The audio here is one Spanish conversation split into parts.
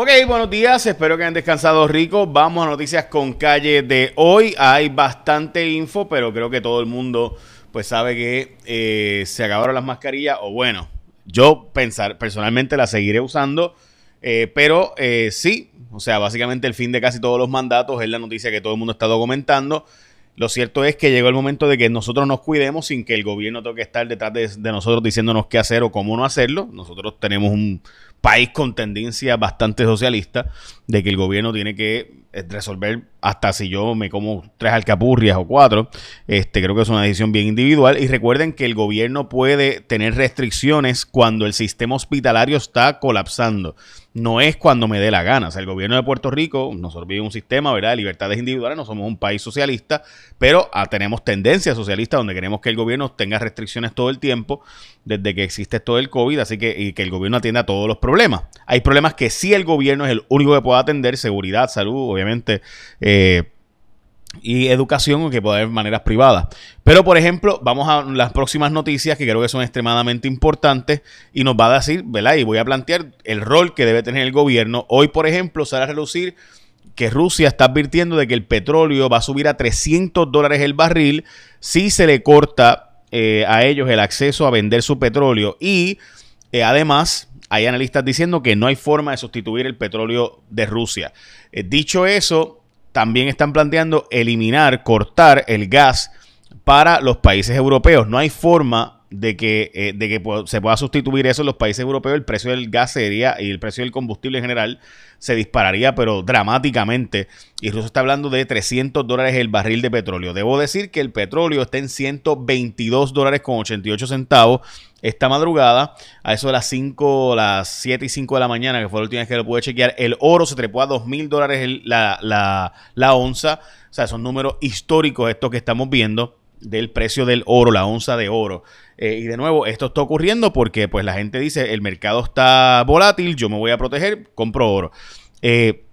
Ok, buenos días, espero que hayan descansado rico. Vamos a noticias con calle de hoy. Hay bastante info, pero creo que todo el mundo pues sabe que eh, se acabaron las mascarillas, o bueno, yo pensar, personalmente las seguiré usando, eh, pero eh, sí, o sea, básicamente el fin de casi todos los mandatos es la noticia que todo el mundo está documentando. Lo cierto es que llegó el momento de que nosotros nos cuidemos sin que el gobierno tenga que estar detrás de, de, nosotros diciéndonos qué hacer o cómo no hacerlo. Nosotros tenemos un país con tendencia bastante socialista de que el gobierno tiene que eh, resolver hasta si yo me como tres alcapurrias o cuatro. Este, creo que es una decisión bien individual. Y recuerden que el gobierno puede tener restricciones cuando el sistema hospitalario está colapsando. No es cuando me dé la gana. O sea, el gobierno de Puerto Rico, nosotros vivimos un sistema ¿verdad? de libertades individuales, no somos un país socialista, pero ah, tenemos tendencia socialista donde queremos que el gobierno tenga restricciones todo el tiempo, desde que existe todo el COVID, así que, y que el gobierno atienda todos los problemas. Hay problemas que sí el gobierno es el único que puede atender, seguridad, salud, obviamente. Y educación que puede haber maneras privadas. Pero, por ejemplo, vamos a las próximas noticias que creo que son extremadamente importantes y nos va a decir, ¿verdad? Y voy a plantear el rol que debe tener el gobierno. Hoy, por ejemplo, sale a relucir que Rusia está advirtiendo de que el petróleo va a subir a 300 dólares el barril si se le corta eh, a ellos el acceso a vender su petróleo. Y eh, además, hay analistas diciendo que no hay forma de sustituir el petróleo de Rusia. Eh, dicho eso, también están planteando eliminar, cortar el gas para los países europeos. No hay forma de que, eh, de que se pueda sustituir eso en los países europeos. El precio del gas sería y el precio del combustible en general se dispararía, pero dramáticamente. Y Rusia está hablando de 300 dólares el barril de petróleo. Debo decir que el petróleo está en 122 dólares con 88 centavos esta madrugada, a eso de las 5, las 7 y 5 de la mañana, que fue la última vez que lo pude chequear, el oro se trepó a 2 mil dólares la, la, la onza. O sea, son números históricos estos que estamos viendo del precio del oro, la onza de oro. Eh, y de nuevo, esto está ocurriendo porque pues la gente dice, el mercado está volátil, yo me voy a proteger, compro oro. Eh,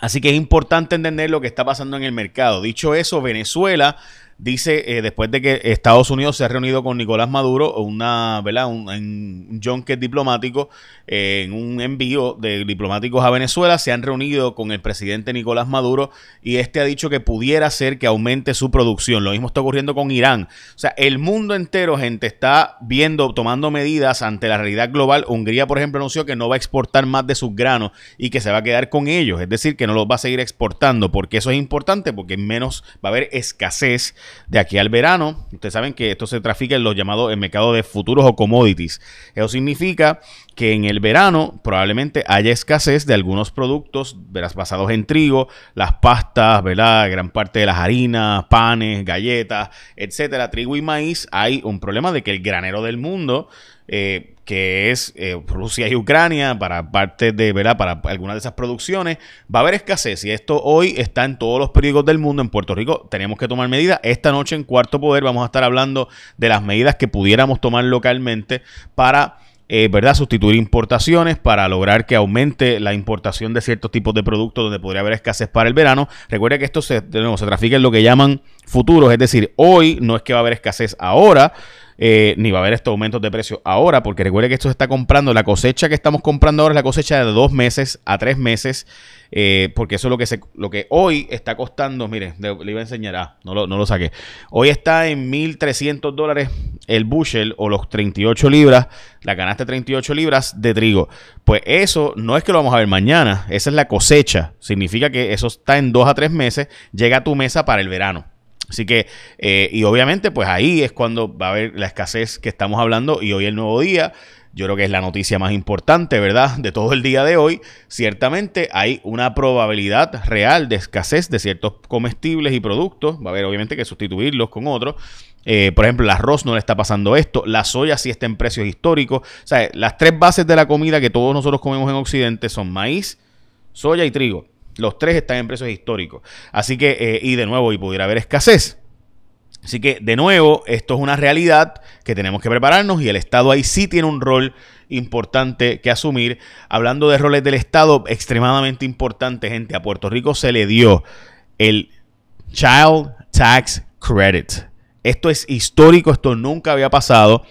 así que es importante entender lo que está pasando en el mercado. Dicho eso, Venezuela dice, eh, después de que Estados Unidos se ha reunido con Nicolás Maduro, una, ¿verdad? Un, un junket diplomático, eh, en un envío de diplomáticos a Venezuela, se han reunido con el presidente Nicolás Maduro y este ha dicho que pudiera ser que aumente su producción. Lo mismo está ocurriendo con Irán. O sea, el mundo entero, gente, está viendo, tomando medidas ante la realidad global. Hungría, por ejemplo, anunció que no va a exportar más de sus granos y que se va a quedar con ellos, es decir, que no los va a seguir exportando, porque eso es importante, porque menos va a haber escasez de aquí al verano. Ustedes saben que esto se trafica en los llamados el mercado de futuros o commodities. Eso significa que en el verano probablemente haya escasez de algunos productos verás, basados en trigo, las pastas, ¿verdad? gran parte de las harinas, panes, galletas, etcétera, trigo y maíz. Hay un problema de que el granero del mundo eh, que es eh, Rusia y Ucrania, para parte de, ¿verdad? Para algunas de esas producciones, va a haber escasez. Y esto hoy está en todos los periódicos del mundo. En Puerto Rico tenemos que tomar medidas. Esta noche en Cuarto Poder vamos a estar hablando de las medidas que pudiéramos tomar localmente para eh, ¿verdad? Sustituir importaciones para lograr que aumente la importación de ciertos tipos de productos donde podría haber escasez para el verano. Recuerda que esto se, se trafica en lo que llaman futuros, es decir, hoy no es que va a haber escasez ahora, eh, ni va a haber estos aumentos de precio ahora, porque recuerde que esto se está comprando, la cosecha que estamos comprando ahora es la cosecha de dos meses a tres meses, eh, porque eso es lo que, se, lo que hoy está costando, mire, le, iba a enseñar, ah, no lo, no lo saqué, hoy está en 1.300 dólares el bushel o los 38 libras, la canasta de 38 libras de trigo. Pues eso no es que lo vamos a ver mañana, esa es la cosecha, significa que eso está en dos a tres meses, llega a tu mesa para el verano. Así que, eh, y obviamente, pues ahí es cuando va a haber la escasez que estamos hablando y hoy el nuevo día. Yo creo que es la noticia más importante, ¿verdad? De todo el día de hoy. Ciertamente hay una probabilidad real de escasez de ciertos comestibles y productos. Va a haber obviamente que sustituirlos con otros. Eh, por ejemplo, el arroz no le está pasando esto. La soya sí está en precios históricos. O sea, las tres bases de la comida que todos nosotros comemos en Occidente son maíz, soya y trigo. Los tres están en precios históricos. Así que, eh, y de nuevo, y pudiera haber escasez. Así que, de nuevo, esto es una realidad que tenemos que prepararnos y el Estado ahí sí tiene un rol importante que asumir. Hablando de roles del Estado, extremadamente importante, gente, a Puerto Rico se le dio el Child Tax Credit. Esto es histórico, esto nunca había pasado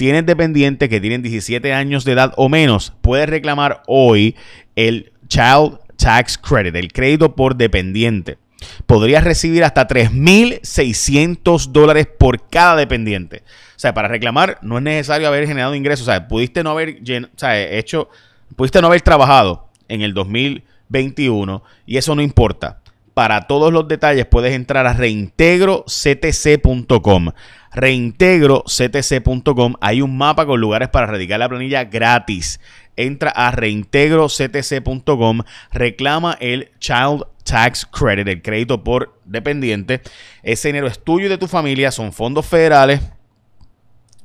tienes dependientes que tienen 17 años de edad o menos, puedes reclamar hoy el Child Tax Credit, el crédito por dependiente. Podrías recibir hasta 3.600 dólares por cada dependiente. O sea, para reclamar no es necesario haber generado ingresos. O sea, pudiste no haber hecho, pudiste no haber trabajado en el 2021 y eso no importa. Para todos los detalles puedes entrar a reintegroctc.com. Reintegroctc.com. Hay un mapa con lugares para radicar la planilla gratis. Entra a reintegroctc.com, reclama el Child Tax Credit, el crédito por dependiente. Ese dinero es tuyo y de tu familia, son fondos federales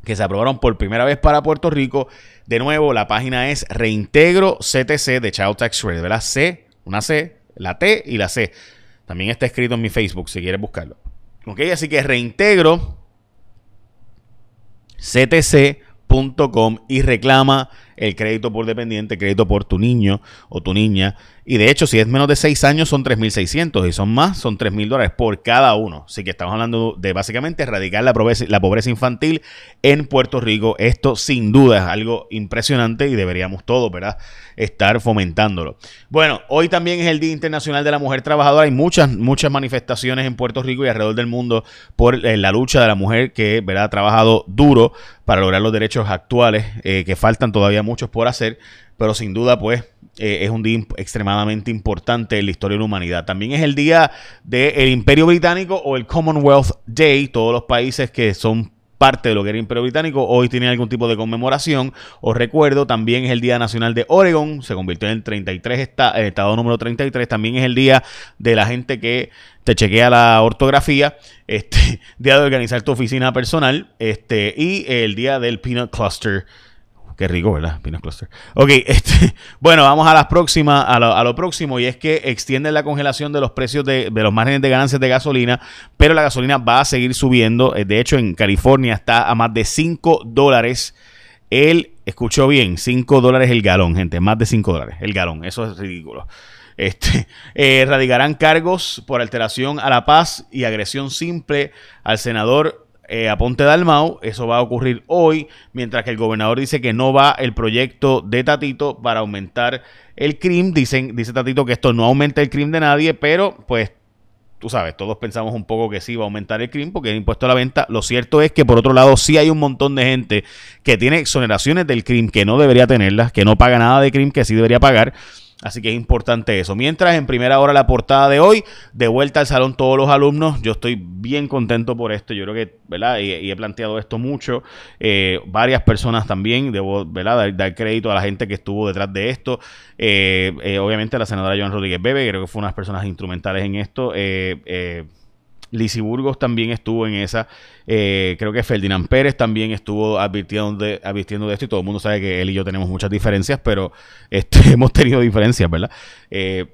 que se aprobaron por primera vez para Puerto Rico. De nuevo, la página es Reintegro CTC de Child Tax Credit, ¿verdad? C, una C, la T y la C. También está escrito en mi Facebook si quieres buscarlo. Ok, así que reintegro ctc.com y reclama el crédito por dependiente, crédito por tu niño o tu niña. Y de hecho, si es menos de 6 años, son 3.600 y son más, son 3.000 dólares por cada uno. Así que estamos hablando de básicamente erradicar la pobreza, la pobreza infantil en Puerto Rico. Esto sin duda es algo impresionante y deberíamos todos, ¿verdad?, estar fomentándolo. Bueno, hoy también es el Día Internacional de la Mujer Trabajadora. Hay muchas, muchas manifestaciones en Puerto Rico y alrededor del mundo por eh, la lucha de la mujer que, ¿verdad?, ha trabajado duro para lograr los derechos actuales eh, que faltan todavía muchos por hacer, pero sin duda, pues, eh, es un día extremadamente importante en la historia de la humanidad. También es el día del Imperio Británico o el Commonwealth Day. Todos los países que son parte de lo que era Imperio Británico, hoy tienen algún tipo de conmemoración. Os recuerdo, también es el Día Nacional de Oregon, se convirtió en el 33 el estado número 33, también es el día de la gente que te chequea la ortografía, este día de organizar tu oficina personal, este y el día del Peanut Cluster Qué rico, ¿verdad? Pinot Cluster. Ok, este, bueno, vamos a las próximas, a lo, próximo, y es que extienden la congelación de los precios de, los márgenes de ganancias de gasolina, pero la gasolina va a seguir subiendo. Eh, de hecho, en California está a más de 5 dólares el, escuchó bien, 5 dólares el galón, gente, más de 5 dólares el galón, eso es ridículo. Este, eh, radicarán cargos por alteración a la paz y agresión simple al senador eh, a Ponte Dalmau. Eso va a ocurrir hoy, mientras que el gobernador dice que no va el proyecto de Tatito para aumentar el crimen. Dicen, dice Tatito que esto no aumenta el crimen de nadie, pero pues tú sabes, todos pensamos un poco que sí va a aumentar el crimen porque el impuesto a la venta. Lo cierto es que por otro lado sí hay un montón de gente que tiene exoneraciones del crimen que no debería tenerlas, que no paga nada de crimen que sí debería pagar. Así que es importante eso. Mientras en primera hora la portada de hoy, de vuelta al salón todos los alumnos, yo estoy bien contento por esto. Yo creo que, ¿verdad? Y, he planteado esto mucho. Eh, varias personas también, debo, ¿verdad? Dar, crédito a la gente que estuvo detrás de esto. Eh, eh, obviamente la senadora Joan Rodríguez Bebe, creo que fue una de las personas instrumentales en esto. Eh, Lisi Burgos también estuvo en esa. Eh, creo que Ferdinand Pérez también estuvo advirtiendo de, esto y todo el mundo sabe que él y yo tenemos muchas diferencias, pero este, hemos tenido diferencias, ¿verdad? Eh,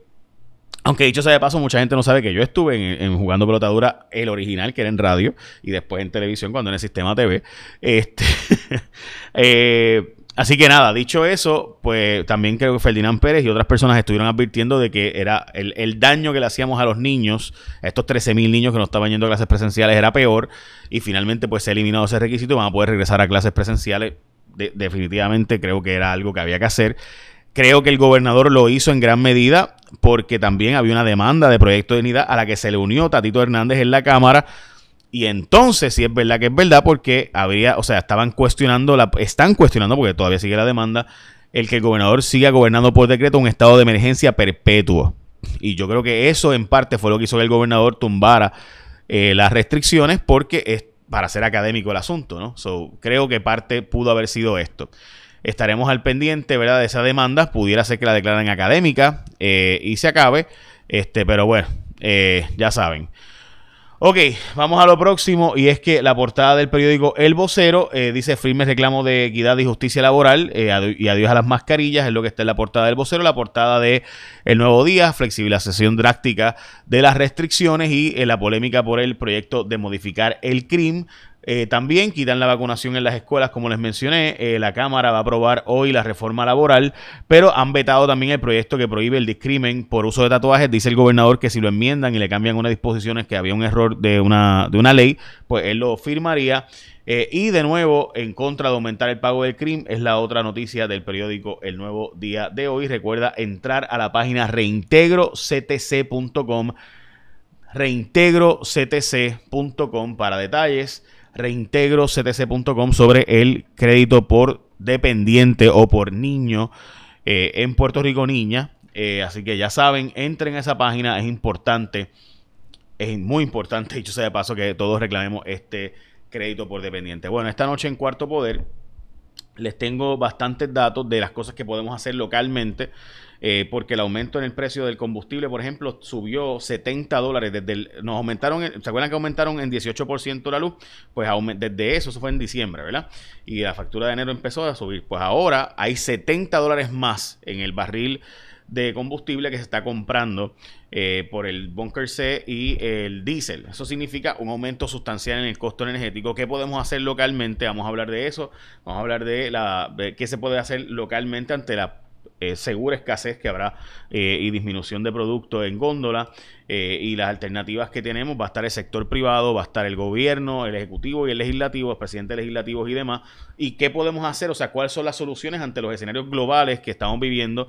aunque dicho sea de paso, mucha gente no sabe que yo estuve en, Jugando Pelotadura, el original, que era en radio, y después en televisión, cuando en el sistema TV. Este, eh, Así que nada, dicho eso, pues también creo que Ferdinand Pérez y otras personas estuvieron advirtiendo de que era el, daño que le hacíamos a los niños, a estos 13.000 niños que no estaban yendo a clases presenciales, era peor. Y finalmente, pues se ha eliminado ese requisito y van a poder regresar a clases presenciales. definitivamente creo que era algo que había que hacer. Creo que el gobernador lo hizo en gran medida porque también había una demanda de proyecto de unidad a la que se le unió Tatito Hernández en la Cámara y entonces, si es verdad que es verdad, porque habría, o sea, estaban cuestionando, la, están cuestionando, porque todavía sigue la demanda, el que el gobernador siga gobernando por decreto un estado de emergencia perpetuo. Y yo creo que eso en parte fue lo que hizo que el gobernador tumbara eh, las restricciones, porque es para ser académico el asunto, ¿no? So, creo que parte pudo haber sido esto. Estaremos al pendiente, ¿verdad? De esa demanda. Pudiera ser que la declaren académica eh, y se acabe. Este, pero bueno, eh, ya saben. Ok, vamos a lo próximo y es que la portada del periódico El Vocero eh, dice firme reclamo de equidad y justicia laboral eh, y adiós a las mascarillas, es lo que está en la portada del Vocero, la portada de El Nuevo Día, flexibilización drástica de las restricciones y eh, la polémica por el proyecto de modificar el CRIM, eh, también quitan la vacunación en las escuelas, como les mencioné. Eh, la Cámara va a aprobar hoy la reforma laboral, pero han vetado también el proyecto que prohíbe el discrimen por uso de tatuajes. Dice el gobernador que si lo enmiendan y le cambian unas disposiciones que había un error de una, de una ley, pues él lo firmaría. Eh, y de nuevo, en contra de aumentar el pago del crimen, es la otra noticia del periódico El Nuevo Día de hoy. Recuerda entrar a la página reintegroctc.com, reintegroctc.com para detalles, reintegroctc.com sobre el crédito por dependiente o por niño eh, en Puerto Rico Niña. Eh, así que ya saben, entren a esa página, es importante, es muy importante, dicho sea de paso, que todos reclamemos este crédito por dependiente. Bueno, esta noche en Cuarto Poder les tengo bastantes datos de las cosas que podemos hacer localmente. Eh, porque el aumento en el precio del combustible, por ejemplo, subió 70 dólares. Nos aumentaron, ¿se acuerdan que aumentaron en 18% la luz? Pues desde eso, eso fue en diciembre, ¿verdad? Y la factura de enero empezó a subir. Pues ahora hay 70 dólares más en el barril de combustible que se está comprando eh, por el bunker C y el diésel. Eso significa un aumento sustancial en el costo energético. ¿Qué podemos hacer localmente? Vamos a hablar de eso. Vamos a hablar de, la, qué se puede hacer localmente ante la eh, segura escasez que habrá eh, y disminución de productos en góndola eh, y las alternativas que tenemos va a estar el sector privado, va a estar el gobierno, el ejecutivo y el legislativo, el presidente legislativo y demás. Y qué podemos hacer, o sea, cuáles son las soluciones ante los escenarios globales que estamos viviendo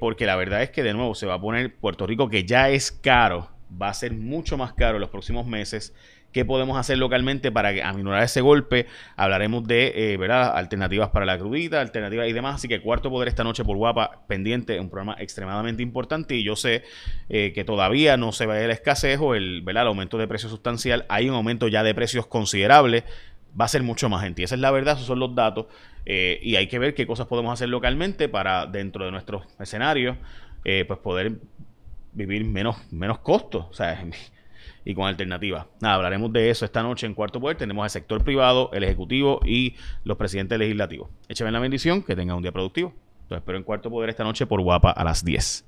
porque la verdad es que de nuevo se va a poner Puerto Rico que ya es caro, va a ser mucho más caro en los próximos meses qué podemos hacer localmente para aminorar ese golpe. Hablaremos de eh, ¿verdad? alternativas para la crudita, alternativas y demás. Así que Cuarto Poder esta noche por Guapa, pendiente, un programa extremadamente importante. Y yo sé eh, que todavía no se ve el escasez o el, ¿verdad? el aumento de precios sustancial. Hay un aumento ya de precios considerable. Va a ser mucho más gente. Esa es la verdad, esos son los datos. Eh, y hay que ver qué cosas podemos hacer localmente para, dentro de nuestros escenarios, pues poder vivir menos, menos costos. O sea, y con alternativas. Nada, hablaremos de eso esta noche en Cuarto Poder. Tenemos al sector privado, el ejecutivo y los presidentes legislativos. Écheme la bendición, que tenga un día productivo. Entonces espero en Cuarto Poder esta noche por Guapa a las 10.